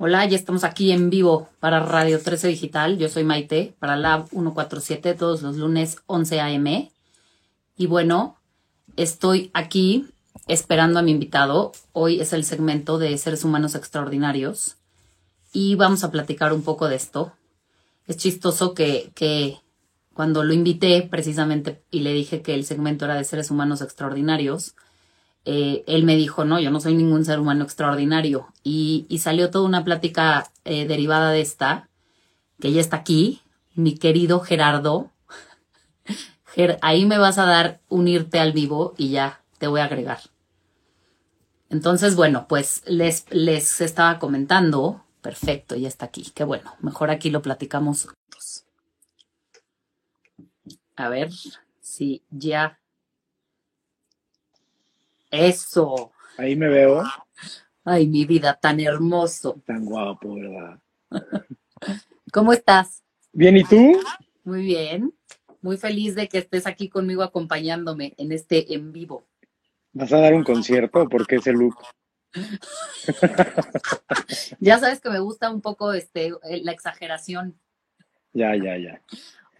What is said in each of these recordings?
Hola, ya estamos aquí en vivo para Radio 13 Digital. Yo soy Maite para Lab 147 todos los lunes 11 a.m. Y bueno, estoy aquí esperando a mi invitado. Hoy es el segmento de seres humanos extraordinarios y vamos a platicar un poco de esto. Es chistoso que, que cuando lo invité precisamente y le dije que el segmento era de seres humanos extraordinarios, eh, él me dijo, no, yo no soy ningún ser humano extraordinario. Y, salió toda una plática eh, derivada de esta, que ya está aquí, mi querido Gerardo. ahí me vas a dar unirte al vivo y ya te voy a agregar. Entonces, bueno, pues les, les estaba comentando. Perfecto, ya está aquí. Qué bueno. Mejor aquí lo platicamos. A ver si ya eso. Ahí me veo. Ay, mi vida, tan hermoso. Tan guapo, ¿verdad? ¿Cómo estás? Bien, ¿y tú? Muy bien. Muy feliz de que estés aquí conmigo acompañándome en este en vivo. ¿Vas a dar un concierto? ¿Por qué ese look? ya sabes que me gusta un poco este, la exageración. Ya, ya, ya.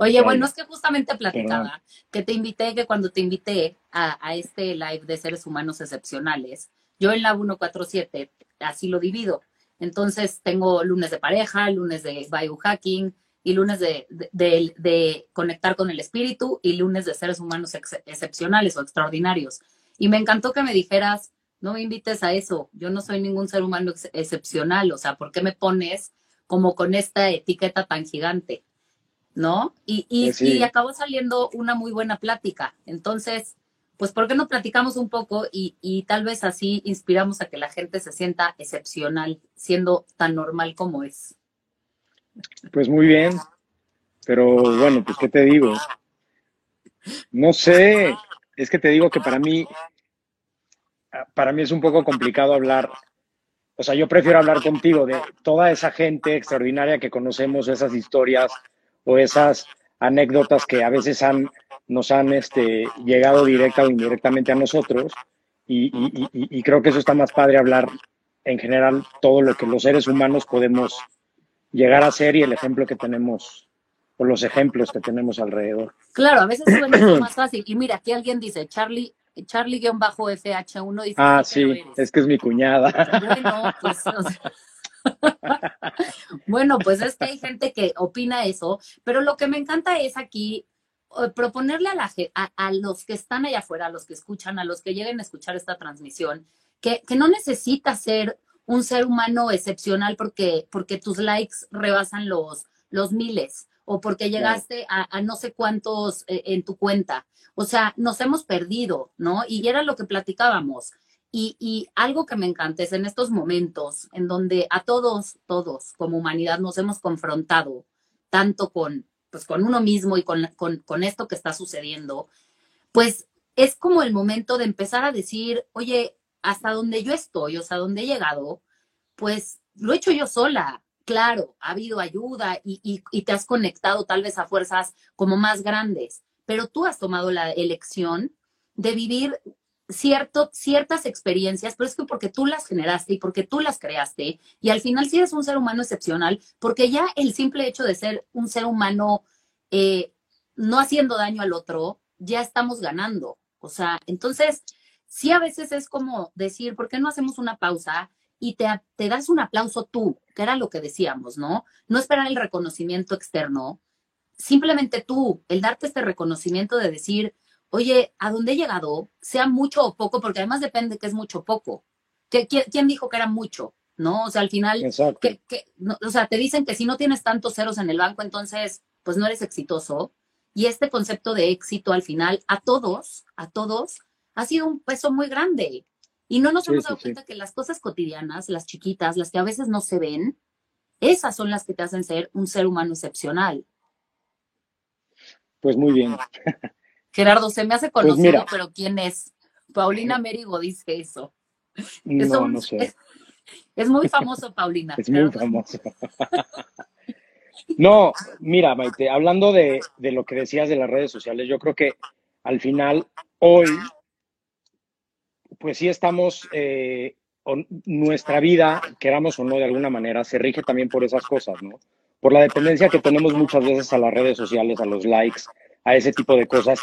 Oye, bueno, es que justamente platicaba que te invité, que cuando te invité a, este live de seres humanos excepcionales, yo en la 147 así lo divido. Entonces tengo lunes de pareja, lunes de biohacking y lunes de, de, conectar con el espíritu y lunes de seres humanos excepcionales o extraordinarios. Y me encantó que me dijeras, no me invites a eso, yo no soy ningún ser humano excepcional, o sea, ¿por qué me pones como con esta etiqueta tan gigante? ¿No? Y, y, acabó saliendo una muy buena plática. Entonces, pues, ¿por qué no platicamos un poco y, y, tal vez así inspiramos a que la gente se sienta excepcional, siendo tan normal como es? Pues muy bien, pero bueno, pues, ¿qué te digo? No sé, es que te digo que para mí, para mí es un poco complicado hablar o sea, yo prefiero hablar contigo de toda esa gente extraordinaria que conocemos, esas historias, o esas anécdotas que a veces han, nos han este, llegado directa o indirectamente a nosotros. Y, creo que eso está más padre hablar en general todo lo que los seres humanos podemos llegar a ser y el ejemplo que tenemos o los ejemplos que tenemos alrededor. Claro, a veces es más fácil. Y mira, aquí alguien dice, Charlie, Charlie-FH1 dice... Ah, sí, es que es mi cuñada. pues, bueno, pues es que hay gente que opina eso, pero lo que me encanta es aquí proponerle a, la, a, los que están allá afuera, a los que escuchan, a los que lleguen a escuchar esta transmisión, que, que no necesita ser un ser humano excepcional porque, porque tus likes rebasan los, los miles o porque llegaste a, no sé cuántos eh, en tu cuenta. O sea, nos hemos perdido, ¿no? Y era lo que platicábamos. Y, algo que me encanta es en estos momentos en donde a todos, todos como humanidad nos hemos confrontado tanto con, pues, con uno mismo y con, con, esto que está sucediendo, pues es como el momento de empezar a decir, oye, hasta donde yo estoy, o sea, donde he llegado, pues lo he hecho yo sola. Claro, ha habido ayuda y, y te has conectado tal vez a fuerzas como más grandes, pero tú has tomado la elección de vivir cierto, ciertas experiencias, pero es que porque tú las generaste y porque tú las creaste, y al final si eres un ser humano excepcional, porque ya el simple hecho de ser un ser humano eh, no haciendo daño al otro, ya estamos ganando. O sea, entonces, sí a veces es como decir, ¿por qué no hacemos una pausa y te, te das un aplauso tú? Que era lo que decíamos, ¿no? No esperar el reconocimiento externo, simplemente tú, el darte este reconocimiento de decir, oye, ¿a dónde he llegado? Sea mucho o poco, porque además depende que es mucho o poco. ¿Quién dijo que era mucho? ¿No? O sea, al final, que, o sea, te dicen que si no tienes tantos ceros en el banco, entonces, pues no eres exitoso. Y este concepto de éxito al final, a todos, a todos, ha sido un peso muy grande. Y no nos hemos dado cuenta que las cosas cotidianas, las chiquitas, las que a veces no se ven, esas son las que te hacen ser un ser humano excepcional. Pues muy bien. Gerardo, se me hace pues conocido, pero ¿quién es? Paulina Merigo dice eso. No, no sé. Es, muy famoso, Paulina. Es muy famoso. no, mira, Maite, hablando de, lo que decías de las redes sociales, yo creo que al final, hoy, pues sí estamos, eh, nuestra vida, queramos o no de alguna manera, se rige también por esas cosas, ¿no? Por la dependencia que tenemos muchas veces a las redes sociales, a los likes, a ese tipo de cosas,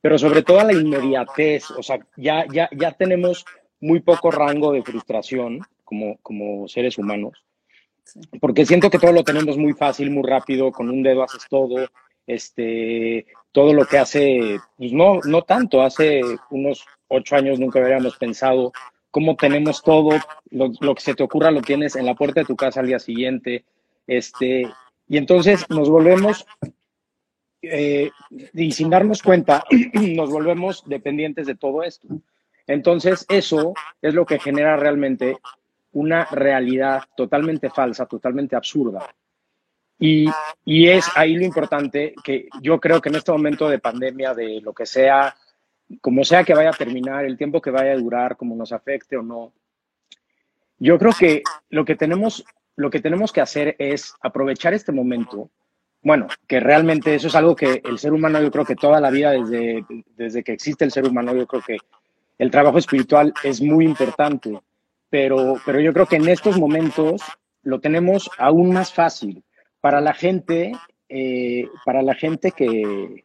pero sobre todo a la inmediatez, o sea, ya, ya, ya tenemos muy poco rango de frustración como, como seres humanos, porque siento que todo lo tenemos muy fácil, muy rápido, con un dedo haces todo, este, todo lo que hace, pues no, no tanto, hace unos ocho años nunca habríamos pensado cómo tenemos todo, lo, que se te ocurra lo tienes en la puerta de tu casa al día siguiente, este, y entonces nos volvemos, eh, y sin darnos cuenta, nos volvemos dependientes de todo esto. Entonces eso es lo que genera realmente una realidad totalmente falsa, totalmente absurda. Y, y, es ahí lo importante que yo creo que en este momento de pandemia, de lo que sea, como sea que vaya a terminar, el tiempo que vaya a durar, como nos afecte o no, yo creo que lo que tenemos, lo que, tenemos que hacer es aprovechar este momento. Bueno, que realmente eso es algo que el ser humano, yo creo que toda la vida, desde, desde que existe el ser humano, yo creo que el trabajo espiritual es muy importante pero, pero yo creo que en estos momentos lo tenemos aún más fácil. Para la gente, eh, para la gente que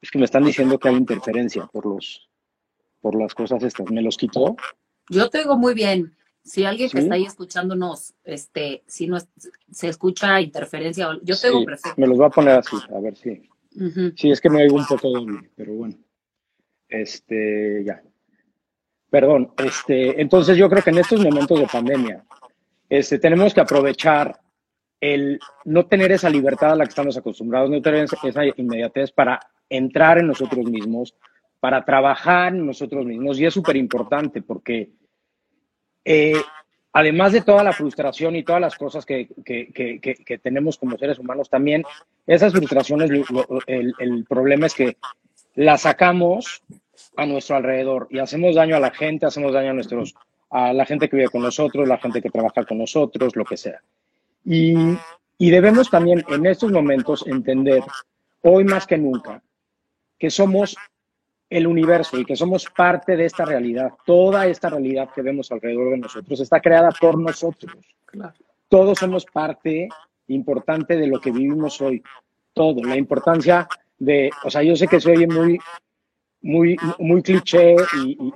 es que me están diciendo que hay interferencia por los por las cosas estas. ¿Me los quitó? Yo te digo muy bien. Si alguien que está ahí escuchándonos, este, si no se escucha interferencia, yo tengo perfecto. Me los voy a poner así, a ver si. Sí, es que me oigo un poco doble, pero bueno. Este, ya. Perdón, este, entonces yo creo que en estos momentos de pandemia este, tenemos que aprovechar el no tener esa libertad a la que estamos acostumbrados, no tener esa inmediatez para entrar en nosotros mismos, para trabajar en nosotros mismos. Y es súper importante porque eh, además de toda la frustración y todas las cosas que, que, que, que tenemos como seres humanos, también esas frustraciones, el, el problema es que las sacamos a nuestro alrededor y hacemos daño a la gente, hacemos daño a nuestros a la gente que vive con nosotros, la gente que trabaja con nosotros, lo que sea. Y, y debemos también en estos momentos entender, hoy más que nunca, que somos el universo y que somos parte de esta realidad. Toda esta realidad que vemos alrededor de nosotros está creada por nosotros. Todos somos parte importante de lo que vivimos hoy. Todo. La importancia de, o sea, yo sé que se oye muy muy, muy cliché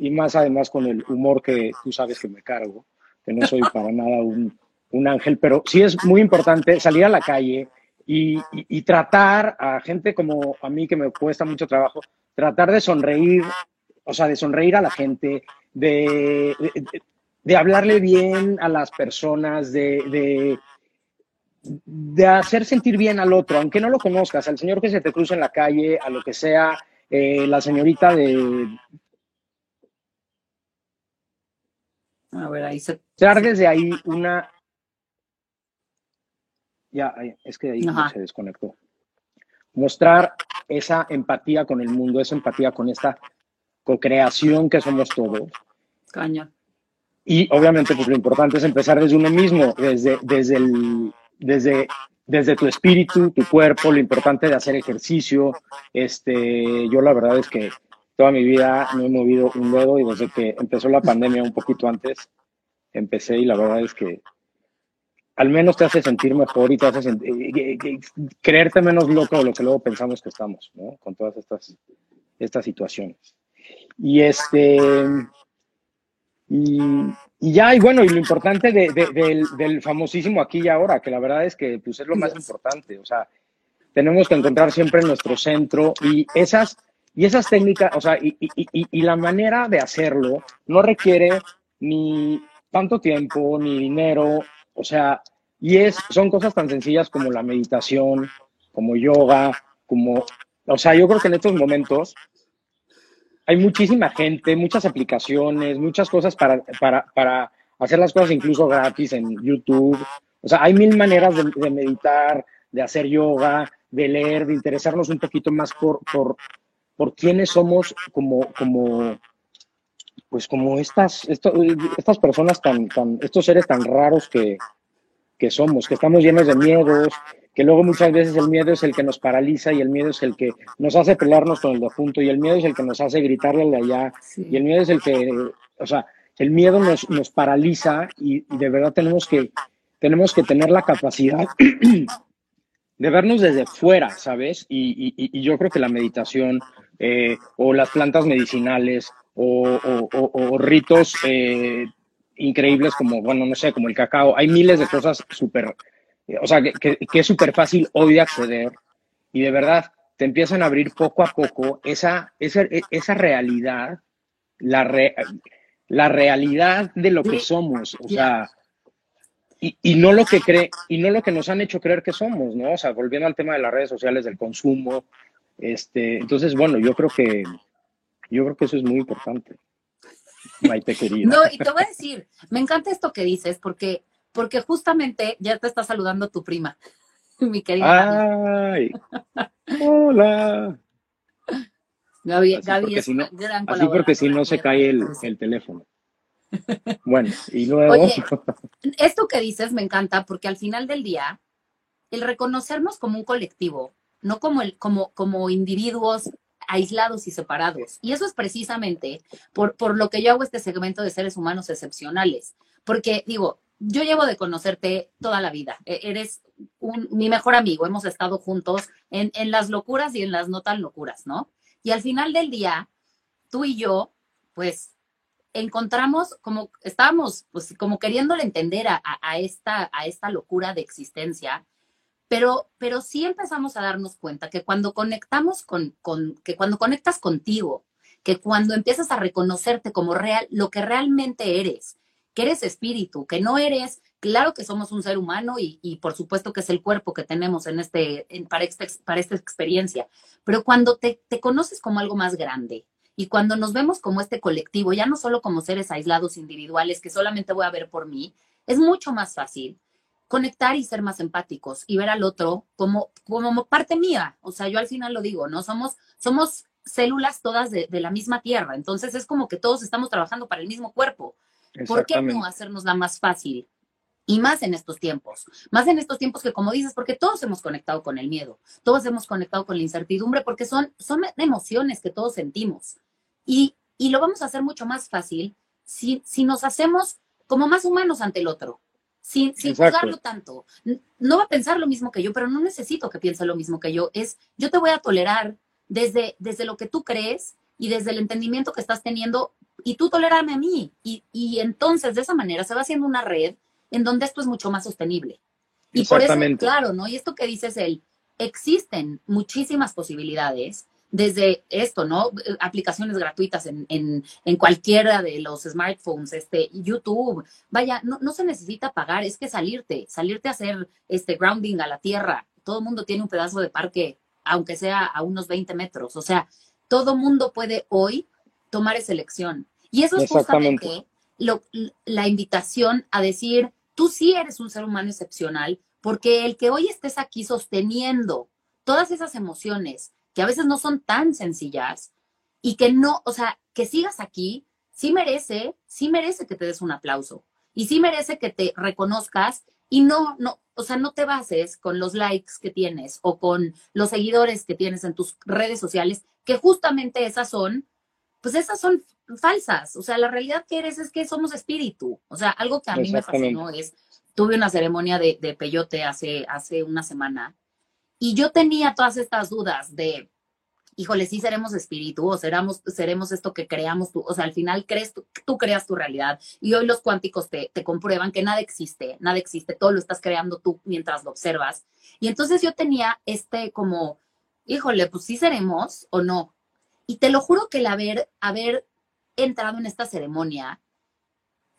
y, más además con el humor que tú sabes que me cargo, que no soy para nada un, un ángel, pero sí es muy importante salir a la calle y, y, tratar a gente como a mí que me cuesta mucho trabajo, tratar de sonreír, o sea, de sonreír a la gente, de, de, hablarle bien a las personas, de, de, de hacer sentir bien al otro, aunque no lo conozcas, al señor que se te cruza en la calle, a lo que sea, eh, la señorita de... A ver, ahí se... Dar desde ahí una... Ya, es que ahí se desconectó. Mostrar esa empatía con el mundo, esa empatía con esta co-creación que somos todos. Caña. Y obviamente, pues lo importante es empezar desde uno mismo, desde, desde, el, desde desde tu espíritu, tu cuerpo, lo importante de hacer ejercicio. Este, yo la verdad es que toda mi vida no he movido un dedo y desde que empezó la pandemia un poquito antes, empecé y la verdad es que al menos te hace sentir mejor y te hace sentir, creerte menos loco de lo que luego pensamos que estamos, ¿no? Con todas estas, estas situaciones. Y este, y, ya, y bueno, y lo importante del, famosísimo aquí y ahora, que la verdad es que pues, es lo más importante. O sea, tenemos que encontrar siempre nuestro centro y esas, y esas técnicas, o sea, y, y, la manera de hacerlo no requiere ni tanto tiempo, ni dinero, o sea, y es, son cosas tan sencillas como la meditación, como yoga, como, o sea, yo creo que en estos momentos hay muchísima gente, muchas aplicaciones, muchas cosas para, para, para hacer las cosas incluso gratis en YouTube. O sea, hay mil maneras de, meditar, de hacer yoga, de leer, de interesarnos un poquito más por, por, por quiénes somos como, como, pues como estas, estas personas tan, tan, estos seres tan raros que, que somos, que estamos llenos de miedos, que luego muchas veces el miedo es el que nos paraliza y el miedo es el que nos hace pelearnos con el de junto y el miedo es el que nos hace gritarle al de allá y el miedo es el que, o sea, el miedo nos, nos paraliza y, de verdad tenemos que, tenemos que tener la capacidad de vernos desde fuera, ¿sabes? Y, yo creo que la meditación eh, o las plantas medicinales o, ritos eh, increíbles como, bueno, no sé, como el cacao, hay miles de cosas súper, o sea, que, es súper fácil hoy de acceder y de verdad te empiezan a abrir poco a poco esa, esa, esa realidad, la, la realidad de lo que somos, o sea, y, no lo que cree, y no lo que nos han hecho creer que somos, ¿no? O sea, volviendo al tema de las redes sociales, del consumo, este, entonces, bueno, yo creo que, yo creo que eso es muy importante. Maite querida. No, y te voy a decir, me encanta esto que dices, porque, porque justamente ya te está saludando tu prima, mi querida. Ay, hola. Gaby, Gaby es no, gran Así porque si no se cae el, el teléfono. Bueno, y luego. Oye, esto que dices me encanta porque al final del día, el reconocernos como un colectivo, no como, el, como, como individuos aislados y separados. Y eso es precisamente por, por lo que yo hago este segmento de seres humanos excepcionales. Porque digo, yo llevo de conocerte toda la vida. E, eres un, mi mejor amigo. Hemos estado juntos en, en las locuras y en las no tan locuras, ¿no? Y al final del día, tú y yo, pues encontramos como estábamos pues como queriéndole entender a, esta, a esta locura de existencia, pero, pero sí empezamos a darnos cuenta que cuando conectamos con, con, que cuando conectas contigo, que cuando empiezas a reconocerte como real, lo que realmente eres, que eres espíritu, que no eres, claro que somos un ser humano y, y por supuesto que es el cuerpo que tenemos en este, para, este, para esta experiencia, pero cuando te, te conoces como algo más grande, y cuando nos vemos como este colectivo, ya no solo como seres aislados individuales que solamente voy a ver por mí, es mucho más fácil conectar y ser más empáticos y ver al otro como, como parte mía. O sea, yo al final lo digo, ¿no? Somos, somos células todas de, la misma tierra. Entonces es como que todos estamos trabajando para el mismo cuerpo. ¿Por qué no hacernos la más fácil? Y más en estos tiempos, más en estos tiempos que como dices, porque todos hemos conectado con el miedo, todos hemos conectado con la incertidumbre, porque son, son emociones que todos sentimos. Y, lo vamos a hacer mucho más fácil si, si nos hacemos como más humanos ante el otro, sin, sin juzgarlo tanto. No va a pensar lo mismo que yo, pero no necesito que piense lo mismo que yo. Es, yo te voy a tolerar desde, desde lo que tú crees y desde el entendimiento que estás teniendo y tú tolerarme a mí. Y, y entonces de esa manera se va haciendo una red en donde esto es mucho más sostenible. Y por eso, claro, ¿no? Y esto que dices él, existen muchísimas posibilidades desde esto, ¿no? Aplicaciones gratuitas en, en, en, cualquiera de los smartphones, este, YouTube. Vaya, no, no, se necesita pagar, es que salirte, salirte a hacer este grounding a la tierra. Todo el mundo tiene un pedazo de parque, aunque sea a unos 20 metros. O sea, todo mundo puede hoy tomar esa elección. Y eso es justamente lo, la invitación a decir, tú sí eres un ser humano excepcional, porque el que hoy estés aquí sosteniendo todas esas emociones, que a veces no son tan sencillas y que no, o sea, que sigas aquí, sí merece, sí merece que te des un aplauso y sí merece que te reconozcas y no, no, o sea, no te bases con los likes que tienes o con los seguidores que tienes en tus redes sociales, que justamente esas son, pues esas son falsas. O sea, la realidad que eres es que somos espíritu. O sea, algo que a mí me fascinó es, tuve una ceremonia de, de peyote hace, hace una semana y yo tenía todas estas dudas de, híjole, sí seremos espíritu o seremos, seremos esto que creamos tú. O sea, al final crees tú, tú creas tu realidad. Y hoy los cuánticos te, te comprueban que nada existe, nada existe, todo lo estás creando tú mientras lo observas. Y entonces yo tenía este como, híjole, pues sí seremos o no. Y te lo juro que el haber, haber entrado en esta ceremonia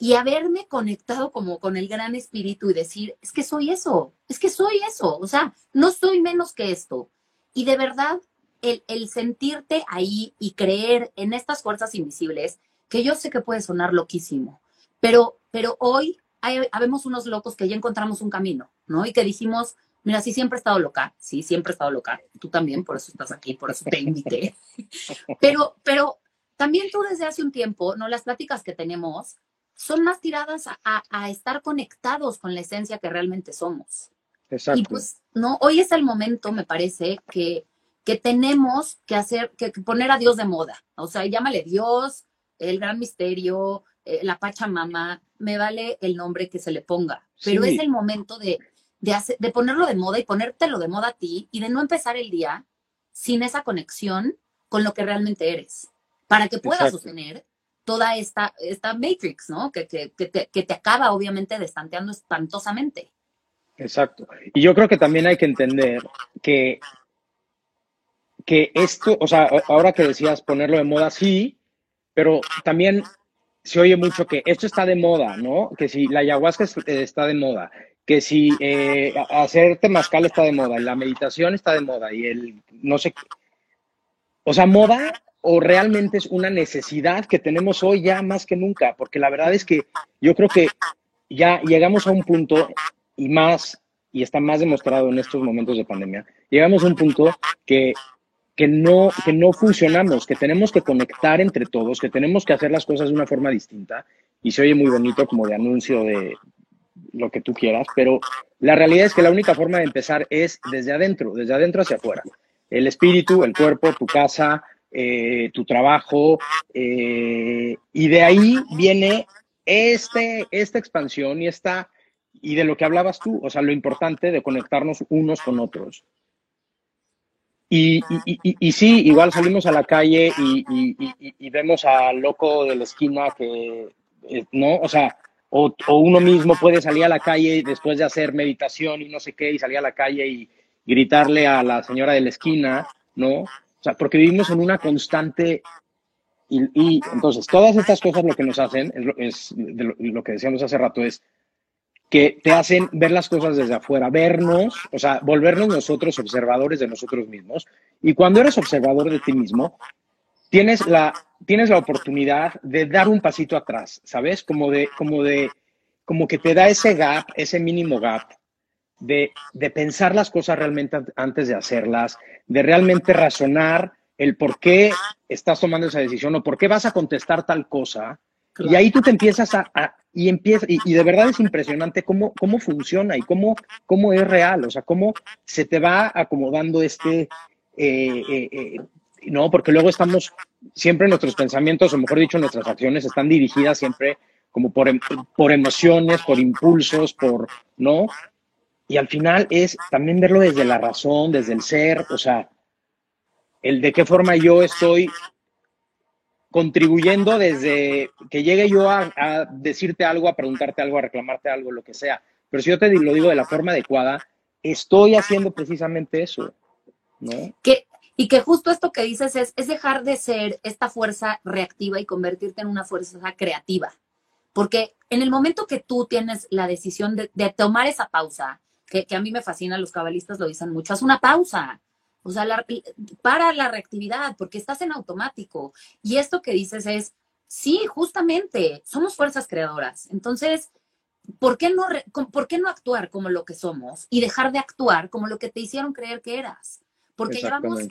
y haberme conectado como con el gran espíritu y decir, es que soy eso, es que soy eso, o sea, no soy menos que esto. Y de verdad, el, el sentirte ahí y creer en estas fuerzas invisibles, que yo sé que puede sonar loquísimo, pero, pero hoy hay, habemos unos locos que ya encontramos un camino, ¿no? Y que dijimos, mira, sí, siempre he estado loca, sí, siempre he estado loca, tú también, por eso estás aquí, por eso te invité. Pero, pero también tú desde hace un tiempo, ¿no? Las pláticas que tenemos, son más tiradas a, estar conectados con la esencia que realmente somos. Exacto. Y pues, no, hoy es el momento, me parece, que, que tenemos que hacer, que, poner a Dios de moda. O sea, llámale Dios, el gran misterio, eh, la Pachamama, me vale el nombre que se le ponga, pero es el momento de, de, ponerlo de moda y ponértelo de moda a ti y de no empezar el día sin esa conexión con lo que realmente eres, para que puedas sostener toda esta, esta matrix, ¿no? Que, que, que, te, que te acaba obviamente destanteando espantosamente. Exacto. Y yo creo que también hay que entender que, que esto, o sea, ahora que decías ponerlo de moda, sí, pero también se oye mucho que esto está de moda, ¿no? Que si la ayahuasca está de moda, que si eh, hacer está de moda, la meditación está de moda, y el no sé. O sea, moda o realmente es una necesidad que tenemos hoy ya más que nunca, porque la verdad es que yo creo que ya llegamos a un punto y más, y está más demostrado en estos momentos de pandemia, llegamos a un punto que, que, no, que no funcionamos, que tenemos que conectar entre todos, que tenemos que hacer las cosas de una forma distinta, y se oye muy bonito como de anuncio de lo que tú quieras, pero la realidad es que la única forma de empezar es desde adentro, desde adentro hacia afuera. El espíritu, el cuerpo, tu casa, eh, tu trabajo, eh, y de ahí viene este, esta expansión y esta y de lo que hablabas tú, o sea, lo importante de conectarnos unos con otros. Y, y, sí, igual salimos a la calle y, vemos al loco de la esquina que, eh, ¿no? O sea, o, uno mismo puede salir a la calle después de hacer meditación y no sé qué, y salir a la calle y gritarle a la señora de la esquina, ¿no? O sea, porque vivimos en una constante y, entonces, todas estas cosas lo que nos hacen, es, lo, que decíamos hace rato, es que te hacen ver las cosas desde afuera, vernos, o sea, volvernos nosotros observadores de nosotros mismos. Y cuando eres observador de ti mismo, tienes la, tienes la oportunidad de dar un pasito atrás, ¿sabes? Como de, como de, como que te da ese gap, ese mínimo gap de, de pensar las cosas realmente antes de hacerlas, de realmente razonar el por qué estás tomando esa decisión o por qué vas a contestar tal cosa. Y ahí tú te empiezas a, y empieza, y, de verdad es impresionante cómo, cómo funciona y cómo, cómo es real, o sea, cómo se te va acomodando este, eh, eh, eh, no, porque luego estamos, siempre nuestros pensamientos, o mejor dicho, nuestras acciones están dirigidas siempre como por, em, por emociones, por impulsos, por, ¿no? Y al final es también verlo desde la razón, desde el ser, o sea, el de qué forma yo estoy contribuyendo desde que llegue yo a, decirte algo, a preguntarte algo, a reclamarte algo, lo que sea. Pero si yo te lo digo de la forma adecuada, estoy haciendo precisamente eso, ¿no? Que, y que justo esto que dices es, es dejar de ser esta fuerza reactiva y convertirte en una fuerza creativa. Porque en el momento que tú tienes la decisión de, tomar esa pausa, que, que, a mí me fascina, los cabalistas lo dicen mucho, haz una pausa. O sea, para la reactividad, porque estás en automático. Y esto que dices es, sí, justamente, somos fuerzas creadoras. Entonces, ¿por qué no, por qué no actuar como lo que somos y dejar de actuar como lo que te hicieron creer que eras? Porque llevamos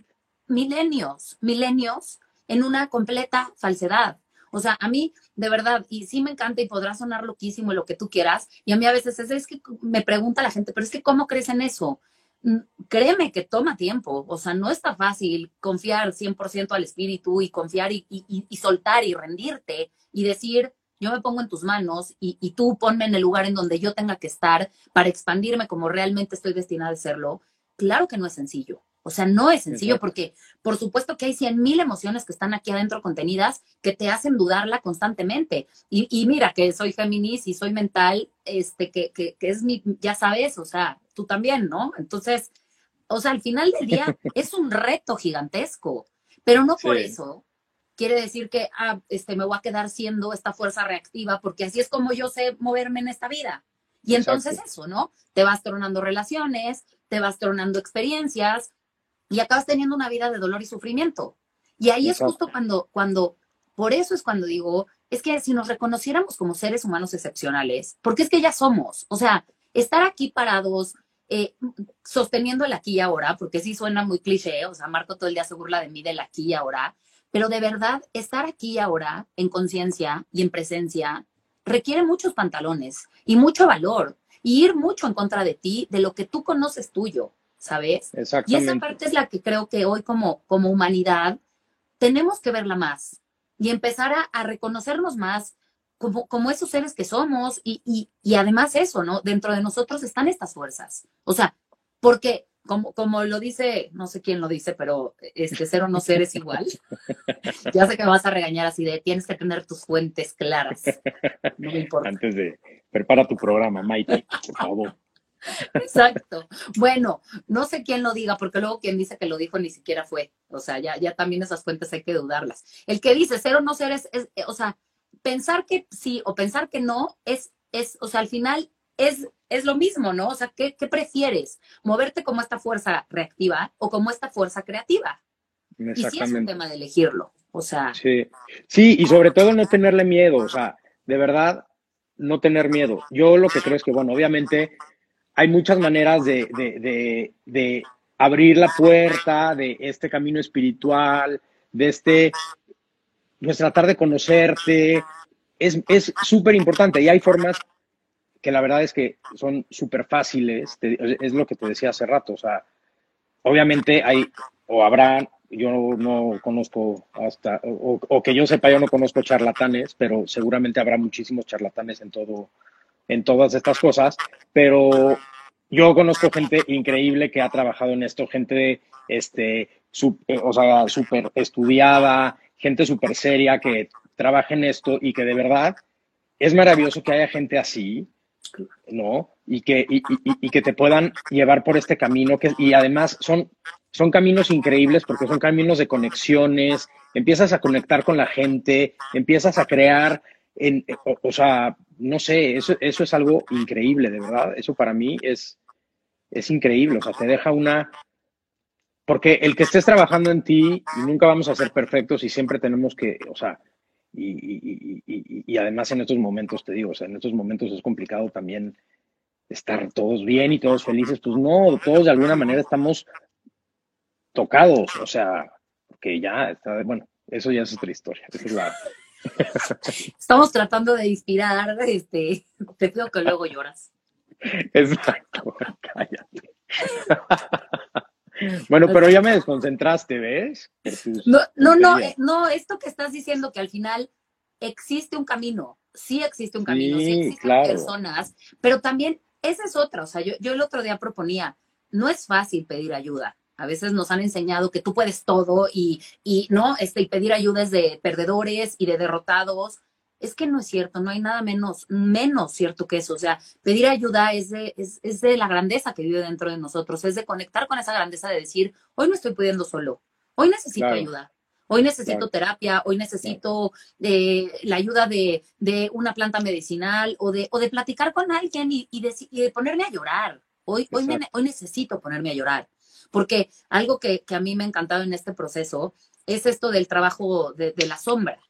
milenios, milenios en una completa falsedad. O sea, a mí, de verdad, y sí me encanta y podrá sonar loquísimo lo que tú quieras, y a mí a veces es, es que me pregunta la gente, pero es que ¿cómo crees en eso? créeme que toma tiempo, o sea, no está fácil confiar 100% al espíritu y confiar y, soltar y rendirte y decir, yo me pongo en tus manos y, y, tú ponme en el lugar en donde yo tenga que estar para expandirme como realmente estoy destinada a serlo. Claro que no es sencillo. O sea, no es sencillo porque por supuesto que hay cien mil emociones que están aquí adentro contenidas que te hacen dudarla constantemente. Y, mira que soy Géminis y soy mental, este, que, que, que, es mi, ya sabes, o sea, tú también, ¿no? Entonces, o sea, al final del día es un reto gigantesco, pero no por eso quiere decir que ah, este, me voy a quedar siendo esta fuerza reactiva porque así es como yo sé moverme en esta vida. Y entonces eso, ¿no? Te vas tronando relaciones, te vas tronando experiencias, y acabas teniendo una vida de dolor y sufrimiento. Y ahí es justo cuando, cuando, por eso es cuando digo, es que si nos reconociéramos como seres humanos excepcionales, porque es que ya somos, o sea, estar aquí parados, eh, sosteniendo el aquí y ahora, porque sí suena muy cliché, o sea, Marco todo el día se burla de mí del aquí y ahora, pero de verdad, estar aquí y ahora en conciencia y en presencia requiere muchos pantalones y mucho valor y ir mucho en contra de ti, de lo que tú conoces tuyo. ¿Sabes? Y esa parte es la que creo que hoy como, como humanidad tenemos que verla más y empezar a, reconocernos más como, como esos seres que somos y, y, y además eso, ¿no? Dentro de nosotros están estas fuerzas. O sea, porque como, como lo dice, no sé quién lo dice, pero este ser o no ser es igual. ya sé que me vas a regañar así de tienes que tener tus fuentes claras. No me importa. Antes de prepara tu programa, Maite, por favor. Exacto. Bueno, no sé quién lo diga, porque luego quien dice que lo dijo ni siquiera fue. O sea, ya, ya también esas fuentes hay que dudarlas. El que dice ser o no ser es, es o sea, pensar que sí o pensar que no es, es, o sea, al final es, es lo mismo, ¿no? O sea, ¿qué, ¿qué, prefieres? ¿Moverte como esta fuerza reactiva o como esta fuerza creativa? Y sí es un tema de elegirlo, o sea. Sí. sí, y sobre todo no tenerle miedo, o sea, de verdad, no tener miedo. Yo lo que creo es que, bueno, obviamente hay muchas maneras de, de, de, de abrir la puerta de este camino espiritual, de este, pues tratar de conocerte, es súper importante y hay formas que la verdad es que son súper fáciles, es lo que te decía hace rato, o sea, obviamente hay o habrá, yo no conozco hasta, o, o, que yo sepa, yo no conozco charlatanes, pero seguramente habrá muchísimos charlatanes en todo, en todas estas cosas, pero yo conozco gente increíble que ha trabajado en esto, gente, este, o sea, súper estudiada, gente súper seria que trabaja en esto y que de verdad es maravilloso que haya gente así, ¿no? Y que, y, y, y, que te puedan llevar por este camino, que, y además son, son caminos increíbles porque son caminos de conexiones, empiezas a conectar con la gente, empiezas a crear, en, o, o sea, no sé, eso, eso es algo increíble, de verdad, eso para mí es, es increíble, o sea, te deja una... Porque el que estés trabajando en ti, y nunca vamos a ser perfectos y siempre tenemos que, o sea, y, y, y, y, además en estos momentos, te digo, o sea, en estos momentos es complicado también estar todos bien y todos felices, pues no, todos de alguna manera estamos tocados, o sea, que ya está, bueno, eso ya es otra historia. Es la... Estamos tratando de inspirar, este, te pido que luego lloras. Exacto, cállate. Bueno, pero ya me desconcentraste, ¿ves? No, no, no, no, esto que estás diciendo que al final existe un camino, sí existe un camino, sí, sí existen claro. personas, pero también esa es otra, o sea, yo, yo el otro día proponía, no es fácil pedir ayuda. A veces nos han enseñado que tú puedes todo y, y no, este, y pedir ayuda es de perdedores y de derrotados es que no es cierto, no hay nada menos, menos cierto que eso. O sea, pedir ayuda es de, es, es de la grandeza que vive dentro de nosotros, es de conectar con esa grandeza de decir, hoy no estoy pudiendo solo, hoy necesito claro. ayuda. Hoy necesito claro. terapia, hoy necesito eh, la ayuda de, de, una planta medicinal o de, o de platicar con alguien y, y, de, y de ponerme a llorar. Hoy, hoy, me, hoy, necesito ponerme a llorar. Porque algo que, que, a mí me ha encantado en este proceso es esto del trabajo de, de la sombra.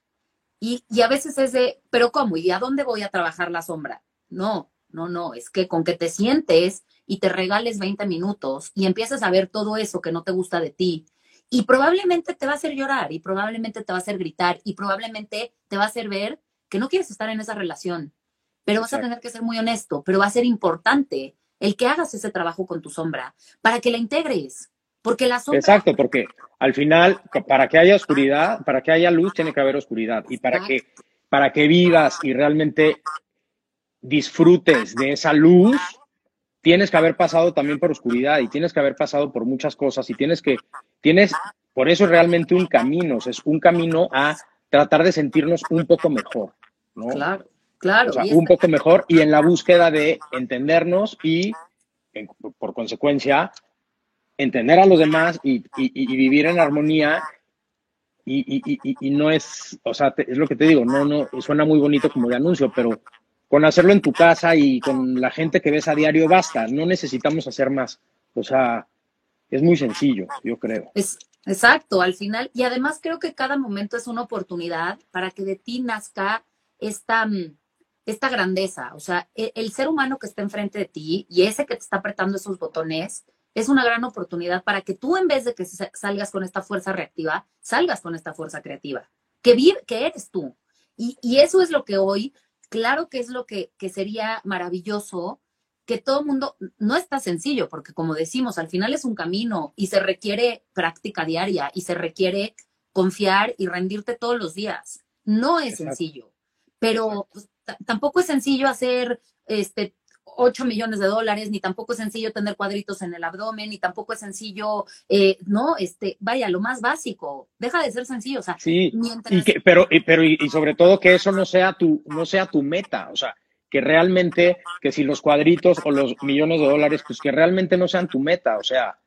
Y, y, a veces es de, pero ¿cómo? ¿Y a dónde voy a trabajar la sombra? No, no, no, es que con que te sientes y te regales 20 minutos y empieces a ver todo eso que no te gusta de ti y probablemente te va a hacer llorar y probablemente te va a hacer gritar y probablemente te va a hacer ver que no quieres estar en esa relación, pero vas a tener que ser muy honesto, pero va a ser importante el que hagas ese trabajo con tu sombra para que la integres, porque la sombra... Exacto, porque al final, para que haya oscuridad, para que haya luz, tiene que haber oscuridad. Y para que, para que vivas y realmente disfrutes de esa luz, tienes que haber pasado también por oscuridad y tienes que haber pasado por muchas cosas y tienes que, tienes, por eso es realmente un camino, o sea, es un camino a tratar de sentirnos un poco mejor, ¿no? Claro, claro. O sea, un poco mejor y en la búsqueda de entendernos y, en, por consecuencia, entender a los demás y, y, y vivir en armonía y, y, no es, o sea, te, es lo que te digo, no, no, suena muy bonito como de anuncio, pero con hacerlo en tu casa y con la gente que ves a diario basta, no necesitamos hacer más, o sea, es muy sencillo, yo creo. Es, exacto, al final, y además creo que cada momento es una oportunidad para que de ti nazca esta, esta grandeza, o sea, el, el ser humano que está enfrente de ti y ese que te está apretando esos botones, es una gran oportunidad para que tú en vez de que salgas con esta fuerza reactiva, salgas con esta fuerza creativa, que, vive, que eres tú. Y, y, eso es lo que hoy, claro que es lo que, que sería maravilloso, que todo el mundo, no está sencillo, porque como decimos, al final es un camino y se requiere práctica diaria y se requiere confiar y rendirte todos los días. No es Exacto. sencillo, pero pues, tampoco es sencillo hacer este 8 millones de dólares, ni tampoco es sencillo tener cuadritos en el abdomen, ni tampoco es sencillo, eh, no, este, vaya, lo más básico, deja de ser sencillo, o sea, sí, y que, pero, y, pero y, sobre todo que eso no sea tu, no sea tu meta, o sea, que realmente, que si los cuadritos o los millones de dólares, pues que realmente no sean tu meta, o sea,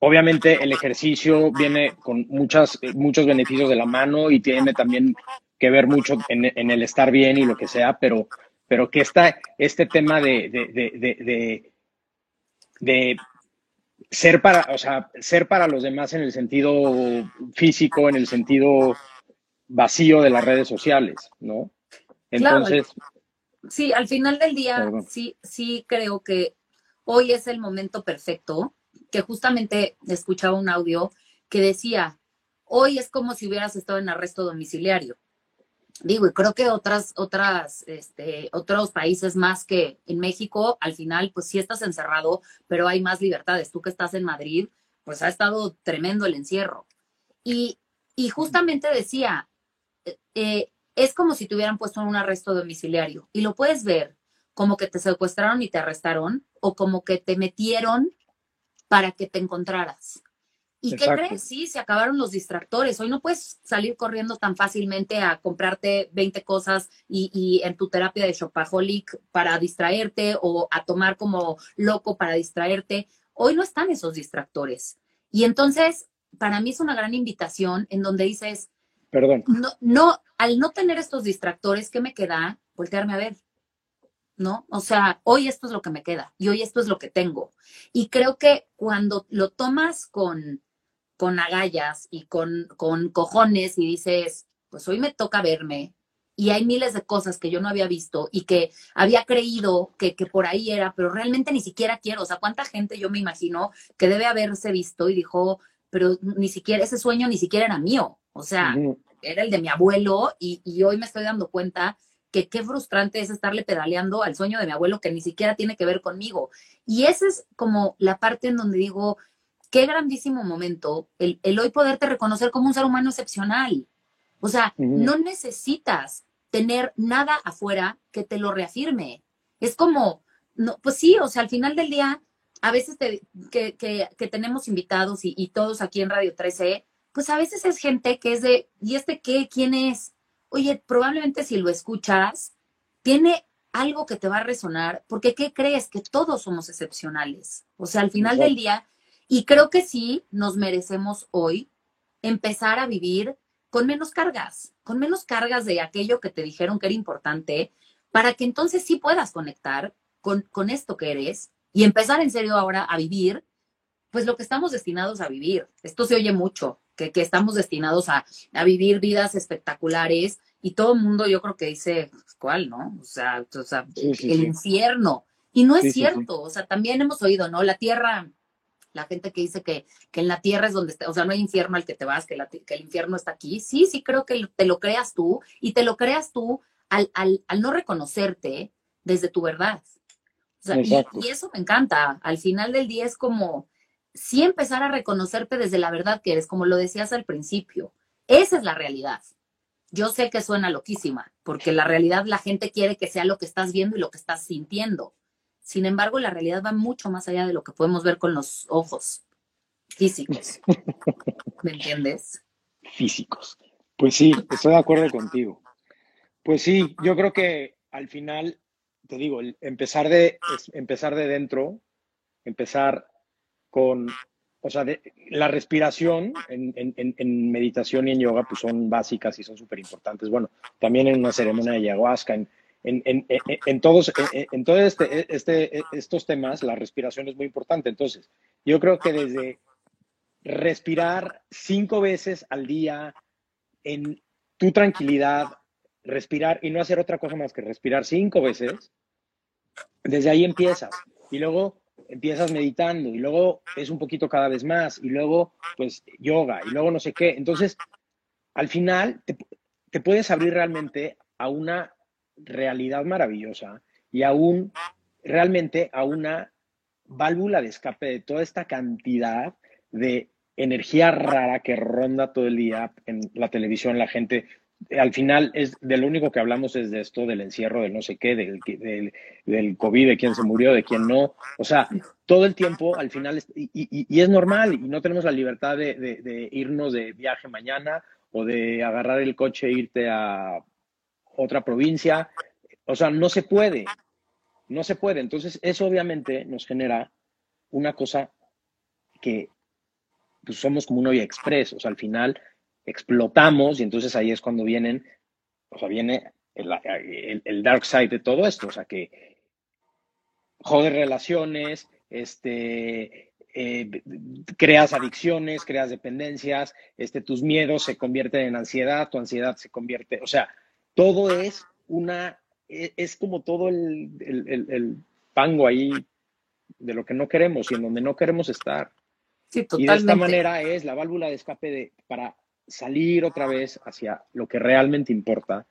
obviamente el ejercicio viene con muchas, muchos beneficios de la mano y tiene también que ver mucho en, en el estar bien y lo que sea, pero pero que está este tema de, de, de, ser para, o sea, ser para los demás en el sentido físico, en el sentido vacío de las redes sociales, ¿no? Entonces. Sí, al final del día, sí, sí creo que hoy es el momento perfecto, que justamente escuchaba un audio que decía, hoy es como si hubieras estado en arresto domiciliario digo, y creo que otras, otras, este, otros países más que en México, al final, pues sí estás encerrado, pero hay más libertades. Tú que estás en Madrid, pues ha estado tremendo el encierro. Y, y justamente decía, eh, eh, es como si te hubieran puesto en un arresto domiciliario y lo puedes ver como que te secuestraron y te arrestaron o como que te metieron para que te encontraras. ¿Y qué crees? Sí, se acabaron los distractores. Hoy no puedes salir corriendo tan fácilmente a comprarte 20 cosas y, en tu terapia de shopaholic para distraerte o a tomar como loco para distraerte. Hoy no están esos distractores. Y entonces, para mí es una gran invitación en donde dices, perdón. No, no, al no tener estos distractores, ¿qué me queda? Voltearme a ver. ¿no? O sea, hoy esto es lo que me queda y hoy esto es lo que tengo. Y creo que cuando lo tomas con, con agallas y con, con cojones y dices, pues hoy me toca verme y hay miles de cosas que yo no había visto y que había creído que, que, por ahí era, pero realmente ni siquiera quiero. O sea, ¿cuánta gente yo me imagino que debe haberse visto y dijo, pero ni siquiera, ese sueño ni siquiera era mío? O sea, era el de mi abuelo y, y, hoy me estoy dando cuenta que qué frustrante es estarle pedaleando al sueño de mi abuelo que ni siquiera tiene que ver conmigo. Y esa es como la parte en donde digo, qué grandísimo momento el, hoy poderte reconocer como un ser humano excepcional. O sea, no necesitas tener nada afuera que te lo reafirme. Es como, no, pues sí, o sea, al final del día, a veces que, que, tenemos invitados y, y, todos aquí en Radio 13, pues a veces es gente que es de, ¿y este qué? ¿Quién es? Oye, probablemente si lo escuchas, tiene algo que te va a resonar, porque ¿qué crees? Que todos somos excepcionales. O sea, al final del día, y creo que sí nos merecemos hoy empezar a vivir con menos cargas, con menos cargas de aquello que te dijeron que era importante, para que entonces sí puedas conectar con, con esto que eres y empezar en serio ahora a vivir, pues lo que estamos destinados a vivir. Esto se oye mucho, que, que estamos destinados a, a, vivir vidas espectaculares y todo el mundo yo creo que dice, pues, ¿cuál, no? O sea, o sea el infierno. Y no es cierto, o sea, también hemos oído, ¿no? La tierra la gente que dice que, que en la tierra es donde está, o sea, no hay infierno al que te vas, que, el infierno está aquí. Sí, sí creo que te lo creas tú y te lo creas tú al, al, al no reconocerte desde tu verdad. O sea, y, y, eso me encanta. Al final del día es como, sí empezar a reconocerte desde la verdad que eres, como lo decías al principio. Esa es la realidad. Yo sé que suena loquísima, porque la realidad la gente quiere que sea lo que estás viendo y lo que estás sintiendo. Sin embargo, la realidad va mucho más allá de lo que podemos ver con los ojos físicos. ¿Me entiendes? Físicos. Pues sí, estoy de acuerdo contigo. Pues sí, yo creo que al final, te digo, empezar de, empezar de dentro, empezar con, o sea, la respiración en, en, meditación y en yoga, pues son básicas y son súper importantes. Bueno, también en una ceremonia de ayahuasca, en, en, todos, en, todos este, este, estos temas, la respiración es muy importante. Entonces, yo creo que desde respirar cinco veces al día en tu tranquilidad, respirar y no hacer otra cosa más que respirar cinco veces, desde ahí empiezas. Y luego empiezas meditando y luego es un poquito cada vez más y luego pues yoga y luego no sé qué. Entonces, al final te puedes abrir realmente a una realidad maravillosa y aún realmente a una válvula de escape de toda esta cantidad de energía rara que ronda todo el día en la televisión, la gente al final es de lo único que hablamos es de esto, del encierro, del no sé qué, del, del, COVID, de quién se murió, de quién no. O sea, todo el tiempo al final, y, y, es normal, y no tenemos la libertad de, de, irnos de viaje mañana o de agarrar el coche e irte a otra provincia. O sea, no se puede, no se puede. Entonces, eso obviamente nos genera una cosa que pues, somos como un hoy express, o sea, al final explotamos y entonces ahí es cuando vienen, o sea, viene el, dark side de todo esto, o sea, que joder relaciones, este, eh, creas adicciones, creas dependencias, este, tus miedos se convierten en ansiedad, tu ansiedad se convierte, o sea, todo es una, e, es, como todo el, el, pango ahí de lo que no queremos y en donde no queremos estar. Sí, totalmente. Y de esta manera es la válvula de escape de, para salir otra vez hacia lo que realmente importa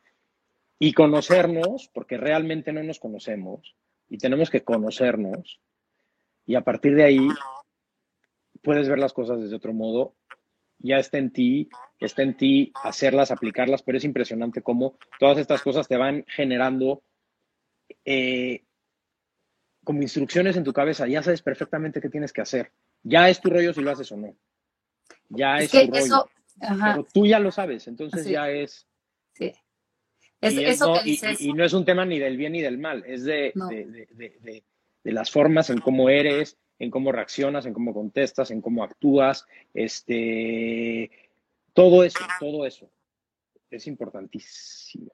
y conocernos, porque realmente no nos conocemos y tenemos que conocernos y a partir de ahí puedes ver las cosas desde otro modo. Ya está en ti, está en ti hacerlas, aplicarlas, pero es impresionante cómo todas estas cosas te van generando eh, como instrucciones en tu cabeza. Ya sabes perfectamente qué tienes que hacer. Ya es tu rollo si lo haces o no. Ya es, tu rollo. Pero tú ya lo sabes, entonces ya es. Sí. Es, y, eso no, que dices. Y, no es un tema ni del bien ni del mal, es de, de, de, de, las formas en cómo eres, en cómo reaccionas, en cómo contestas, en cómo actúas, este, todo eso, todo eso es importantísimo.